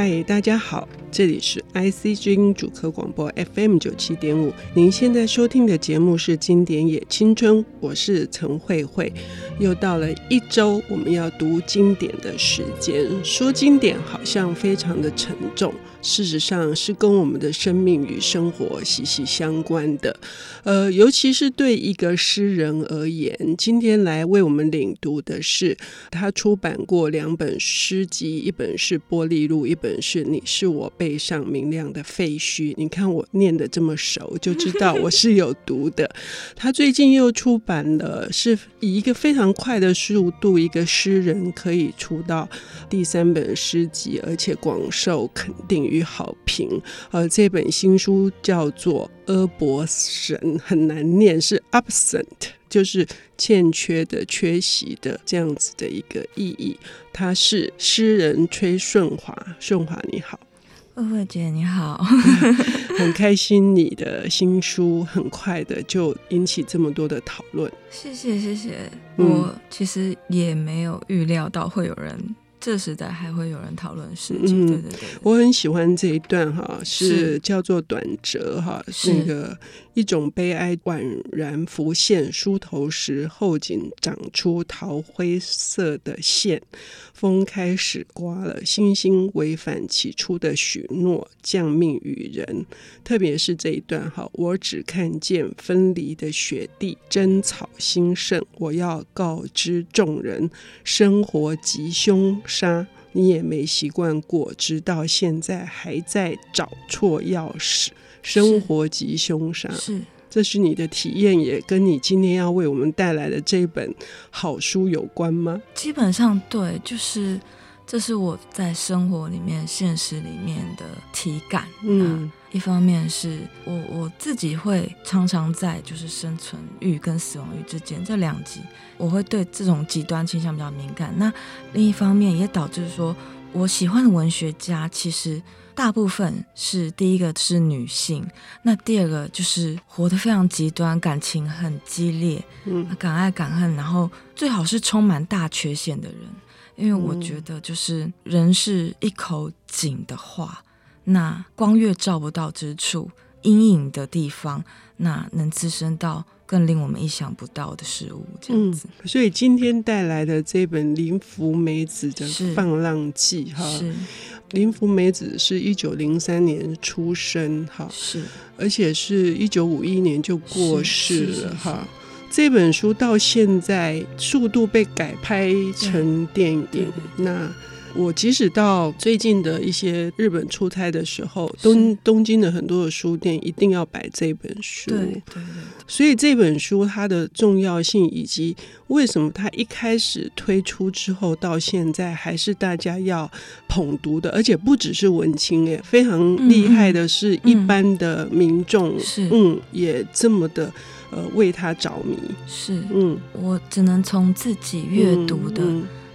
嗨，大家好，这里是 IC 之音主科广播 FM 九七点五。您现在收听的节目是《经典也青春》，我是陈慧慧。又到了一周我们要读经典的时间。说经典好像非常的沉重。事实上是跟我们的生命与生活息息相关的，呃，尤其是对一个诗人而言，今天来为我们领读的是他出版过两本诗集，一本是《玻璃路》，一本是《你是我背上明亮的废墟》。你看我念的这么熟，就知道我是有读的。他最近又出版了，是以一个非常快的速度，一个诗人可以出到第三本诗集，而且广受肯定。与好评，呃，这本新书叫做《阿伯神》，很难念，是 absent，就是欠缺的、缺席的这样子的一个意义。他是诗人崔顺华，顺华你好，慧慧姐你好，很开心你的新书很快的就引起这么多的讨论，谢谢谢谢，我其实也没有预料到会有人。这时代还会有人讨论事情，对对对，对，我很喜欢这一段哈，是叫做短折哈，是那个。一种悲哀宛然浮现，梳头时后颈长出桃灰色的线，风开始刮了，星星违反起初的许诺，降命于人。特别是这一段哈，我只看见分离的雪地，争草兴盛。我要告知众人，生活吉凶杀，你也没习惯过，直到现在还在找错钥匙。生活及凶杀，是，这是你的体验，也跟你今天要为我们带来的这本好书有关吗？基本上对，就是这是我在生活里面、现实里面的体感。嗯，一方面是我我自己会常常在就是生存欲跟死亡欲之间这两极，我会对这种极端倾向比较敏感。那另一方面也导致说，我喜欢的文学家其实。大部分是第一个是女性，那第二个就是活得非常极端，感情很激烈，嗯，敢爱敢恨，然后最好是充满大缺陷的人，因为我觉得就是人是一口井的话，那光越照不到之处，阴影的地方，那能滋生到更令我们意想不到的事物，这样子。嗯，所以今天带来的这本林芙美子的《放浪记》哈。是林芙美子是一九零三年出生，哈，是，而且是一九五一年就过世了，哈。这本书到现在速度被改拍成电影，那。我即使到最近的一些日本出差的时候，东东京的很多的书店一定要摆这本书。对对对。所以这本书它的重要性，以及为什么它一开始推出之后到现在还是大家要捧读的，而且不只是文青哎，非常厉害的是一般的民众，是嗯，也这么的呃为他着迷。是嗯，我只能从自己阅读的。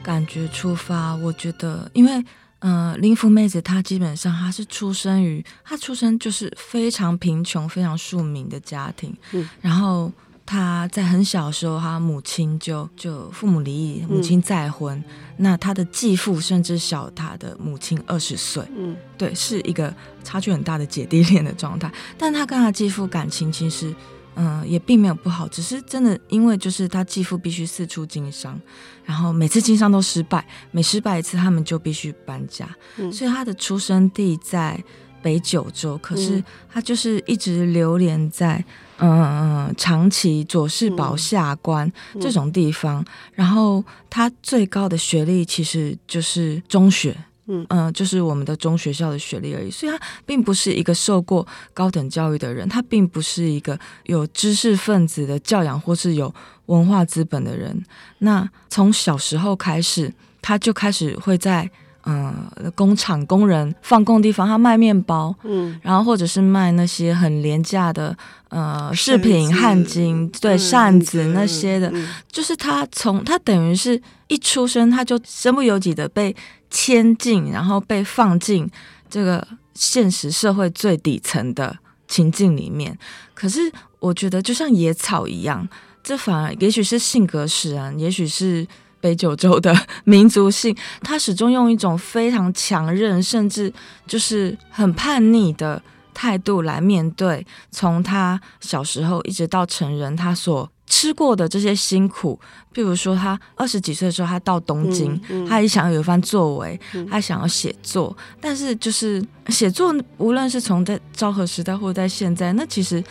感觉出发，我觉得，因为，呃，林芙妹子她基本上她是出生于，她出生就是非常贫穷、非常庶民的家庭，嗯，然后她在很小的时候，她母亲就就父母离异，母亲再婚，嗯，那她的继父甚至小她的母亲二十岁，嗯，对，是一个差距很大的姐弟恋的状态，但她跟她继父感情其实。嗯，也并没有不好，只是真的，因为就是他继父必须四处经商，然后每次经商都失败，每失败一次，他们就必须搬家，嗯，所以他的出生地在北九州，可是他就是一直流连在嗯嗯长崎佐世保下关这种地方，然后他最高的学历其实就是中学。嗯嗯，就是我们的中学校的学历而已，所以他并不是一个受过高等教育的人，他并不是一个有知识分子的教养或是有文化资本的人。那从小时候开始，他就开始会在嗯工厂工人放工的地方，他卖面包，嗯，然后或者是卖那些很廉价的呃饰品、汗巾，对，扇子那些的，就是他从他等于是一出生他就身不由己的被。迁进，然后被放进这个现实社会最底层的情境里面。可是，我觉得就像野草一样，这反而也许是性格使然，也许是北九州的民族性，他始终用一种非常强韧，甚至就是很叛逆的态度来面对，从他小时候一直到成人，他所吃过的这些辛苦。譬如说，他二十几岁的时候，他到东京，嗯嗯、他也想要有一番作为，嗯、他想要写作，但是就是写作，无论是从在昭和时代或者在现在，那其实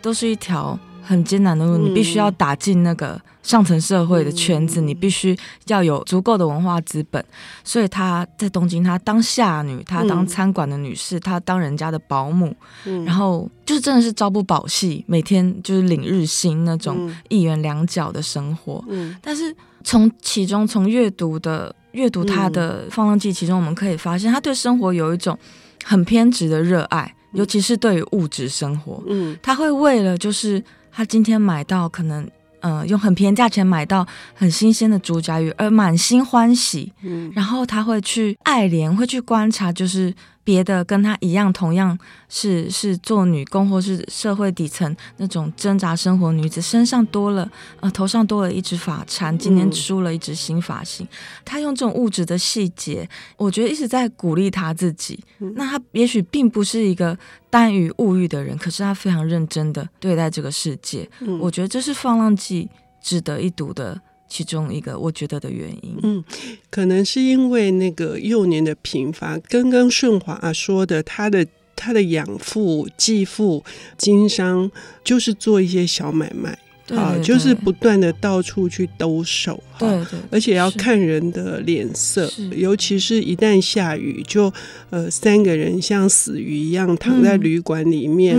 都是一条。很艰难的路，你必须要打进那个上层社会的圈子，嗯、你必须要有足够的文化资本。所以他在东京，他当下女，他当餐馆的女士，他当人家的保姆，嗯、然后就是真的是朝不保夕，每天就是领日薪那种一元两角的生活。嗯、但是从其中从阅读的阅读他的放浪记，其中我们可以发现，他对生活有一种很偏执的热爱，尤其是对于物质生活。嗯，他会为了就是。他今天买到可能，呃，用很便宜价钱买到很新鲜的竹荚鱼，而满心欢喜。嗯，然后他会去爱莲，会去观察，就是。别的跟她一样，同样是是做女工或是社会底层那种挣扎生活女子，身上多了呃，头上多了一只发钗，今天梳了一只新发型。嗯、他用这种物质的细节，我觉得一直在鼓励她自己。嗯、那她也许并不是一个耽于物欲的人，可是她非常认真的对待这个世界。嗯、我觉得这是《放浪记》值得一读的。其中一个我觉得的原因，嗯，可能是因为那个幼年的贫乏。刚刚顺华说的，他的他的养父继父经商，就是做一些小买卖。啊，就是不断的到处去兜售，对对，而且要看人的脸色，尤其是一旦下雨，就呃三个人像死鱼一样躺在旅馆里面，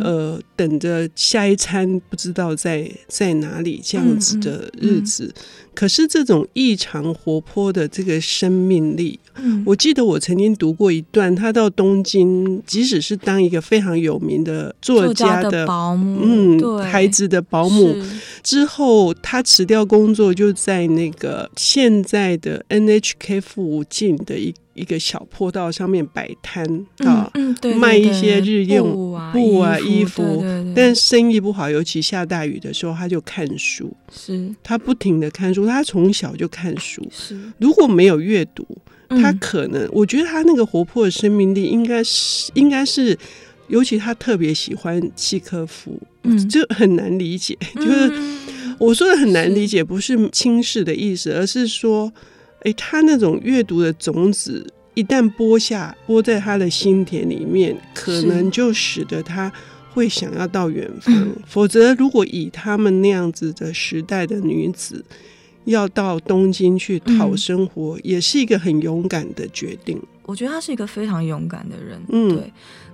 呃等着下一餐不知道在在哪里这样子的日子。可是这种异常活泼的这个生命力，嗯，我记得我曾经读过一段，他到东京，即使是当一个非常有名的作家的保姆，嗯，对孩子的保姆之后，他辞掉工作，就在那个现在的 NHK 附近的一。一个小坡道上面摆摊啊，卖一些日用布啊、衣服，但生意不好，尤其下大雨的时候，他就看书。是，他不停的看书，他从小就看书。是，如果没有阅读，他可能，我觉得他那个活泼的生命力，应该是，应该是，尤其他特别喜欢契科夫，嗯，就很难理解。就是我说的很难理解，不是轻视的意思，而是说。哎，他那种阅读的种子一旦播下，播在他的心田里面，可能就使得他会想要到远方。是否则，如果以他们那样子的时代的女子要到东京去讨生活，嗯、也是一个很勇敢的决定。我觉得他是一个非常勇敢的人。嗯，对，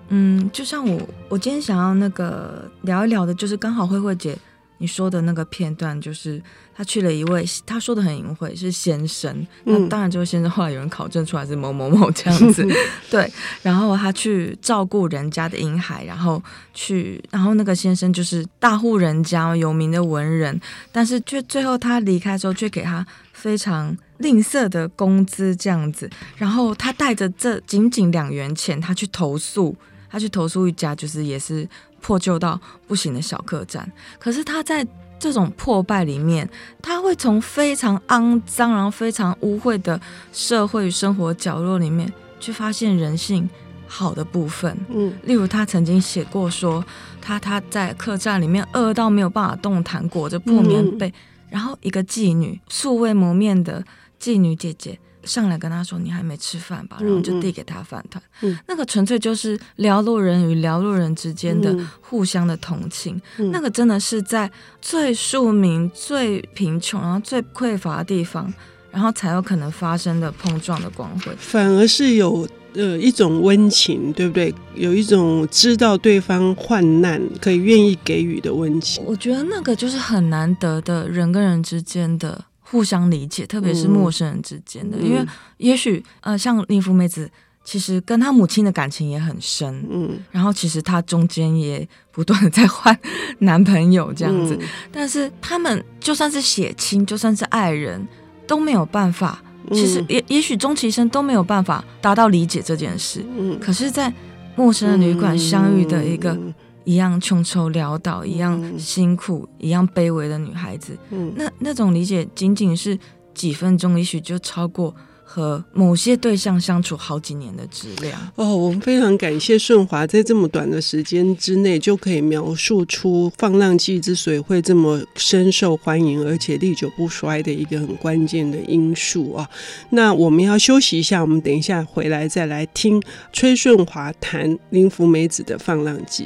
嗯，就像我，我今天想要那个聊一聊的，就是刚好慧慧姐。你说的那个片段，就是他去了一位，他说的很隐晦，是先生。那当然，这位先生后来有人考证出来是某某某这样子，对。然后他去照顾人家的婴孩，然后去，然后那个先生就是大户人家有名的文人，但是却最后他离开之后，却给他非常吝啬的工资这样子。然后他带着这仅仅两元钱，他去投诉，他去投诉一家，就是也是。破旧到不行的小客栈，可是他在这种破败里面，他会从非常肮脏、然后非常污秽的社会与生活角落里面，去发现人性好的部分。嗯，例如他曾经写过说，他他在客栈里面饿到没有办法动弹，裹着破棉被，嗯、然后一个妓女素未谋面的妓女姐姐。上来跟他说：“你还没吃饭吧？”然后就递给他饭团。嗯嗯、那个纯粹就是寥落人与寥落人之间的互相的同情。嗯、那个真的是在最庶民、最贫穷、然后最匮乏的地方，然后才有可能发生的碰撞的光辉。反而是有呃一种温情，对不对？有一种知道对方患难可以愿意给予的温情。我觉得那个就是很难得的人跟人之间的。互相理解，特别是陌生人之间的，嗯、因为也许呃，像林芙妹子，其实跟她母亲的感情也很深，嗯，然后其实她中间也不断的在换男朋友这样子，嗯、但是他们就算是血亲，就算是爱人，都没有办法，其实也也许终其一生都没有办法达到理解这件事，嗯，可是，在陌生的旅馆相遇的一个。一样穷愁潦倒，一样辛苦，嗯、一样卑微的女孩子，嗯、那那种理解仅仅是几分钟，也许就超过。和某些对象相处好几年的质量哦，我们非常感谢顺华在这么短的时间之内就可以描述出《放浪记》之所以会这么深受欢迎，而且历久不衰的一个很关键的因素啊。那我们要休息一下，我们等一下回来再来听崔顺华谈林福美子的《放浪记》。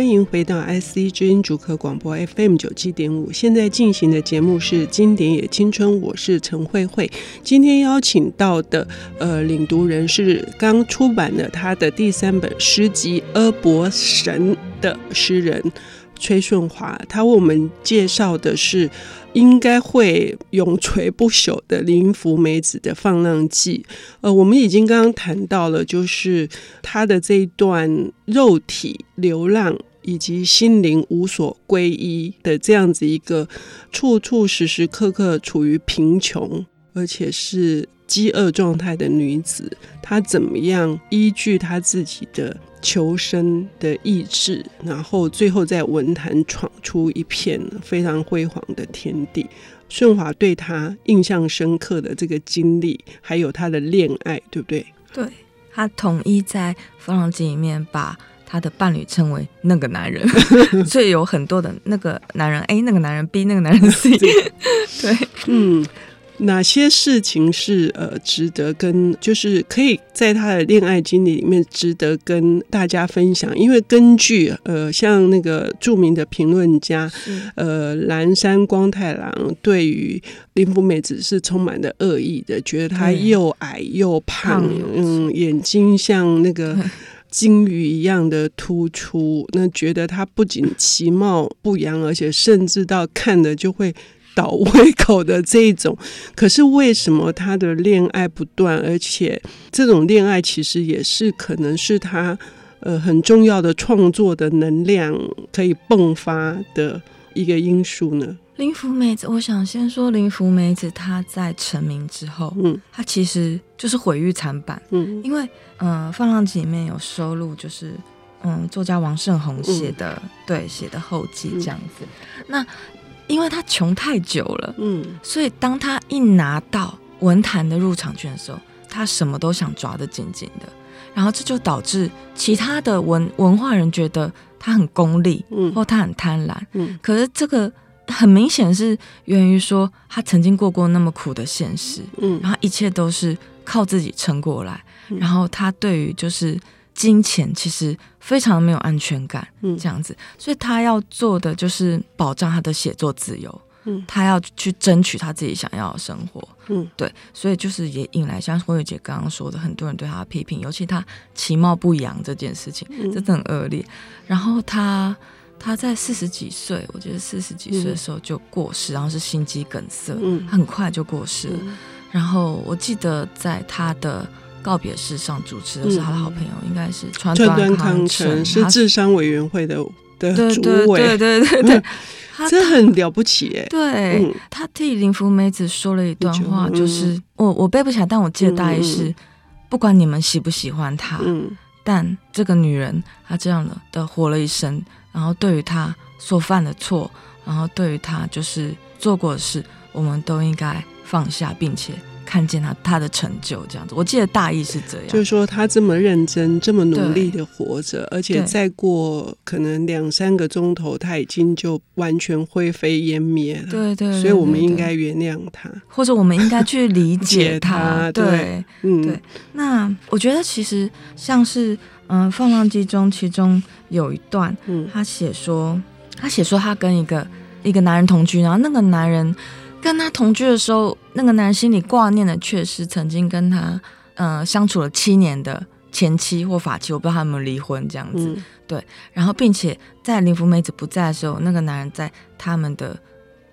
欢迎回到 IC 之音主客广播 FM 九七点五，现在进行的节目是《经典也青春》，我是陈慧慧。今天邀请到的呃领读人是刚出版的他的第三本诗集《阿伯神》的诗人崔顺华，他为我们介绍的是应该会永垂不朽的林芙美子的《放浪记》。呃，我们已经刚刚谈到了，就是他的这一段肉体流浪。以及心灵无所归依的这样子一个处处时时刻刻处于贫穷而且是饥饿状态的女子，她怎么样依据她自己的求生的意志，然后最后在文坛闯出一片非常辉煌的天地。顺华对她印象深刻的这个经历，还有她的恋爱，对不对？对，她统一在《芙蓉记》里面把。他的伴侣称为那个男人，所以有很多的那个男人 A，那个男人 B，那个男人 C。对，嗯，哪些事情是呃值得跟，就是可以在他的恋爱经历里面值得跟大家分享？因为根据呃，像那个著名的评论家呃蓝山光太郎对于林福美子是充满了恶意的，觉得她又矮又胖，嗯，眼睛像那个。金鱼一样的突出，那觉得他不仅其貌不扬，而且甚至到看了就会倒胃口的这一种。可是为什么他的恋爱不断，而且这种恋爱其实也是可能是他呃很重要的创作的能量可以迸发的一个因素呢？林福美子，我想先说林福美子，她在成名之后，嗯，她其实就是毁誉参半，嗯，因为，嗯、呃，《放浪记》里面有收录，就是，嗯，作家王胜宏写的，嗯、对，写的后记这样子。嗯、那因为他穷太久了，嗯，所以当他一拿到文坛的入场券的时候，他什么都想抓得紧紧的，然后这就导致其他的文文化人觉得他很功利，嗯，或他很贪婪，嗯，可是这个。很明显是源于说他曾经过过那么苦的现实，嗯，然后一切都是靠自己撑过来，嗯，然后他对于就是金钱其实非常没有安全感，嗯，这样子，所以他要做的就是保障他的写作自由，嗯，他要去争取他自己想要的生活，嗯，对，所以就是也引来像慧慧姐刚刚说的，很多人对他的批评，尤其他其貌不扬这件事情，嗯，真的很恶劣，然后他。他在四十几岁，我觉得四十几岁的时候就过世，嗯、然后是心肌梗塞，嗯、很快就过世。了。嗯、然后我记得在他的告别式上主持的是他的好朋友，嗯、应该是川端康成，是智商委员会的的主委，对对对对对，这 很了不起哎。对，嗯、他替林福美子说了一段话，就是、嗯、我我背不起来，但我记得大意是：嗯、不管你们喜不喜欢他，嗯、但这个女人她这样的的活了一生。然后对于他所犯的错，然后对于他就是做过的事，我们都应该放下，并且看见他他的成就。这样子，我记得大意是这样，就是说他这么认真、这么努力的活着，而且再过可能两三个钟头，他已经就完全灰飞烟灭了。对，对对，所以我们应该原谅他，或者我们应该去理解他。对嗯，对。那我觉得其实像是。嗯，《放浪记》中其中有一段，嗯他写说，他写说他跟一个一个男人同居，然后那个男人跟他同居的时候，那个男人心里挂念的却是曾经跟他嗯相处了七年的前妻或法妻，我不知道他有没有离婚这样子。嗯、对，然后并且在林福美子不在的时候，那个男人在他们的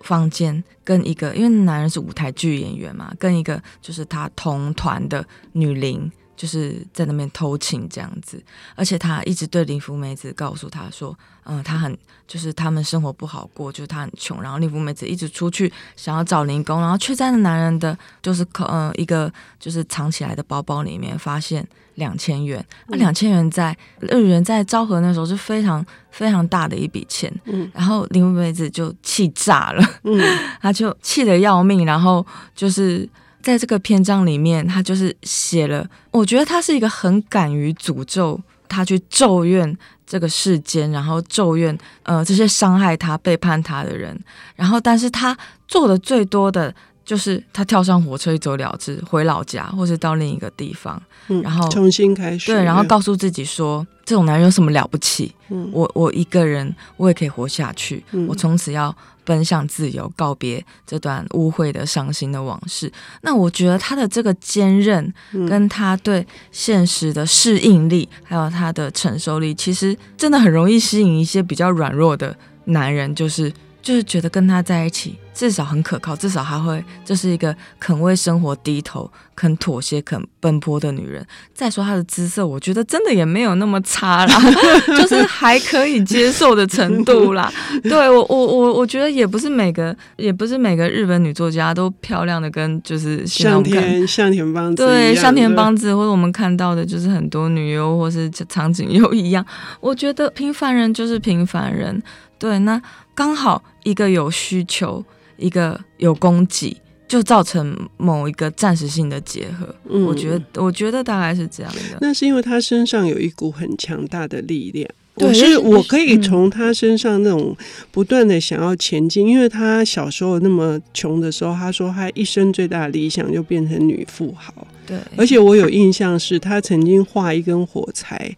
房间跟一个，因为男人是舞台剧演员嘛，跟一个就是他同团的女伶。就是在那边偷情这样子，而且他一直对林福美子告诉他说，嗯，他很就是他们生活不好过，就是他很穷，然后林福美子一直出去想要找零工，然后却在那男人的就是嗯一个就是藏起来的包包里面发现两千元。那两千元在日元在昭和那时候是非常非常大的一笔钱。嗯，然后林福美子就气炸了，嗯，他就气得要命，然后就是在这个篇章里面，他就是写了，我觉得他是一个很敢于诅咒，他去咒怨这个世间，然后咒怨呃这些伤害他、背叛他的人，然后但是他做的最多的。就是他跳上火车一走了之，回老家，或是到另一个地方，嗯、然后重新开始。对，然后告诉自己说，这种男人有什么了不起？嗯、我我一个人，我也可以活下去。嗯、我从此要奔向自由，告别这段污秽的、伤心的往事。那我觉得他的这个坚韧，跟他对现实的适应力，还有他的承受力，其实真的很容易吸引一些比较软弱的男人，就是。就是觉得跟他在一起，至少很可靠，至少还会这是一个肯为生活低头、肯妥协、肯奔波的女人。再说她的姿色，我觉得真的也没有那么差啦，就是还可以接受的程度啦。对我，我，我，我觉得也不是每个，也不是每个日本女作家都漂亮的跟就是向田向田邦子对向田邦子，或者我们看到的就是很多女优或是长井优一样。我觉得平凡人就是平凡人。对，那刚好一个有需求，一个有供给，就造成某一个暂时性的结合。嗯，我觉得，我觉得大概是这样的。那是因为他身上有一股很强大的力量。对，我是我可以从他身上那种不断的想要前进，嗯，因为他小时候那么穷的时候，他说他一生最大的理想就变成女富豪。对，而且我有印象是他曾经画一根火柴。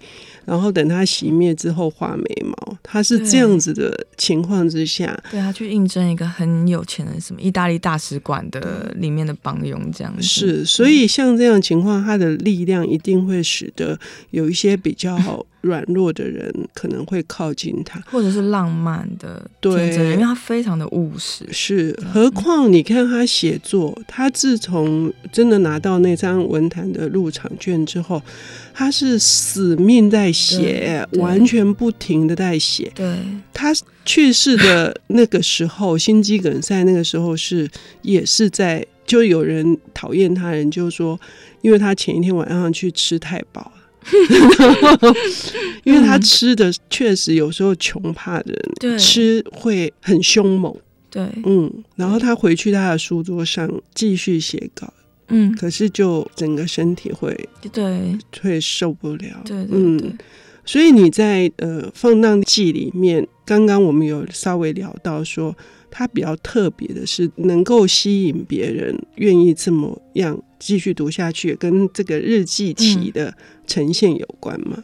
然后等他熄灭之后画眉毛，他是这样子的情况之下，对，对他去应征一个很有钱的什么意大利大使馆的里面的帮佣这样子。是，所以像这样情况，他的力量一定会使得有一些比较好。软弱的人可能会靠近他，或者是浪漫的对，因为他非常的务实。是，何况你看他写作，他自从真的拿到那张文坛的入场券之后，他是死命在写，完全不停的在写。对，他去世的 那个时候，心肌梗塞那个时候是也是在，就有人讨厌他人，就说，因为他前一天晚上去吃太饱。因为他吃的确实有时候穷怕的人吃会很凶猛，对，嗯，然后他回去他的书桌上继续写稿，嗯，可是就整个身体会对。会受不了，对，嗯，所以你在呃《放荡记》里面，刚刚我们有稍微聊到说，他比较特别的是能够吸引别人愿意这么样继续读下去，跟这个日记体的。呈现有关吗？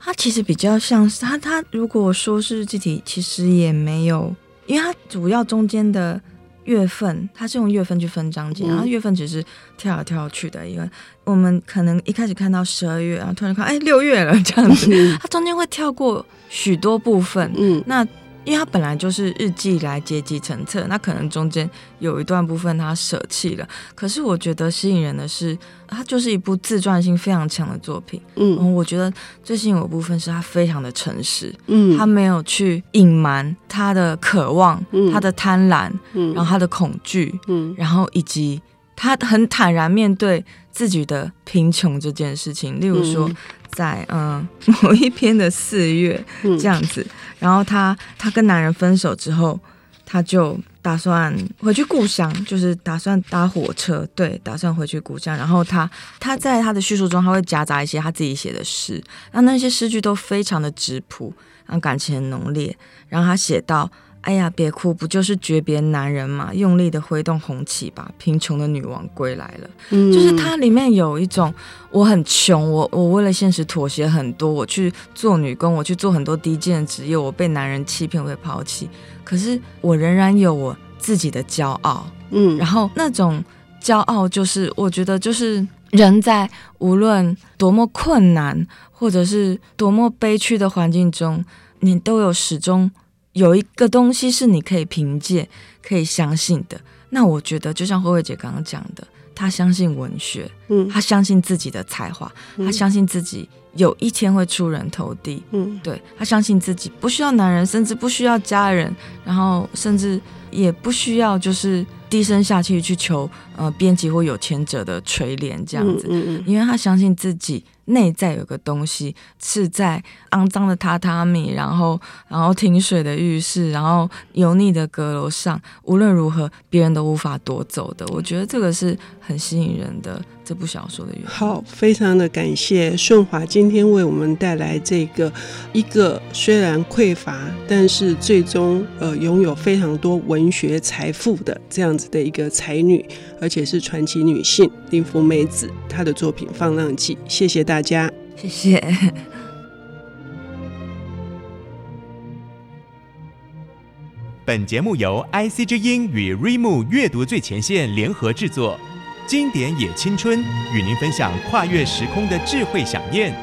它其实比较像是它，它如果说是日记体，其实也没有，因为它主要中间的月份，它是用月份去分章节，嗯、然后月份只是跳来跳去的，因为我们可能一开始看到十二月，然后突然看哎六月了这样子，嗯、它中间会跳过许多部分，嗯，那。因为他本来就是日记来结集成册，那可能中间有一段部分他舍弃了。可是我觉得吸引人的是，它就是一部自传性非常强的作品。嗯，我觉得最吸引我的部分是他非常的诚实。嗯，他没有去隐瞒他的渴望，嗯、他的贪婪，嗯、然后他的恐惧，嗯，然后以及他很坦然面对自己的贫穷这件事情。例如说。嗯在嗯某一篇的四月这样子，嗯、然后她她跟男人分手之后，她就打算回去故乡，就是打算搭火车，对，打算回去故乡。然后她她在她的叙述中，她会夹杂一些她自己写的诗，那那些诗句都非常的质朴，然后感情很浓烈。然后她写到。哎呀，别哭，不就是诀别男人嘛？用力的挥动红旗吧，贫穷的女王归来了。嗯，就是它里面有一种，我很穷，我我为了现实妥协很多，我去做女工，我去做很多低贱的职业，我被男人欺骗，我被抛弃，可是我仍然有我自己的骄傲。嗯，然后那种骄傲，就是我觉得，就是人在无论多么困难，或者是多么悲屈的环境中，你都有始终。有一个东西是你可以凭借、可以相信的。那我觉得，就像慧慧姐刚刚讲的，她相信文学，嗯，她相信自己的才华，她相信自己有一天会出人头地，嗯，对，她相信自己不需要男人，甚至不需要家人，然后甚至也不需要就是低声下气去求呃编辑或有钱者的垂怜这样子，嗯嗯嗯，因为他相信自己内在有个东西是在肮脏的榻榻米，然后然后停水的浴室，然后油腻的阁楼上，无论如何别人都无法夺走的。我觉得这个是很吸引人的这部小说的原因。好，非常的感谢顺华今天为我们带来这个一个虽然匮乏，但是最终呃拥有非常多文学财富的这样子的一个才女，而且是传奇女性林芙美子她的作品《放浪记》。谢谢大家，谢谢。本节目由 IC 之音与 RIMU 阅读最前线联合制作。经典也青春，与您分享跨越时空的智慧饗宴。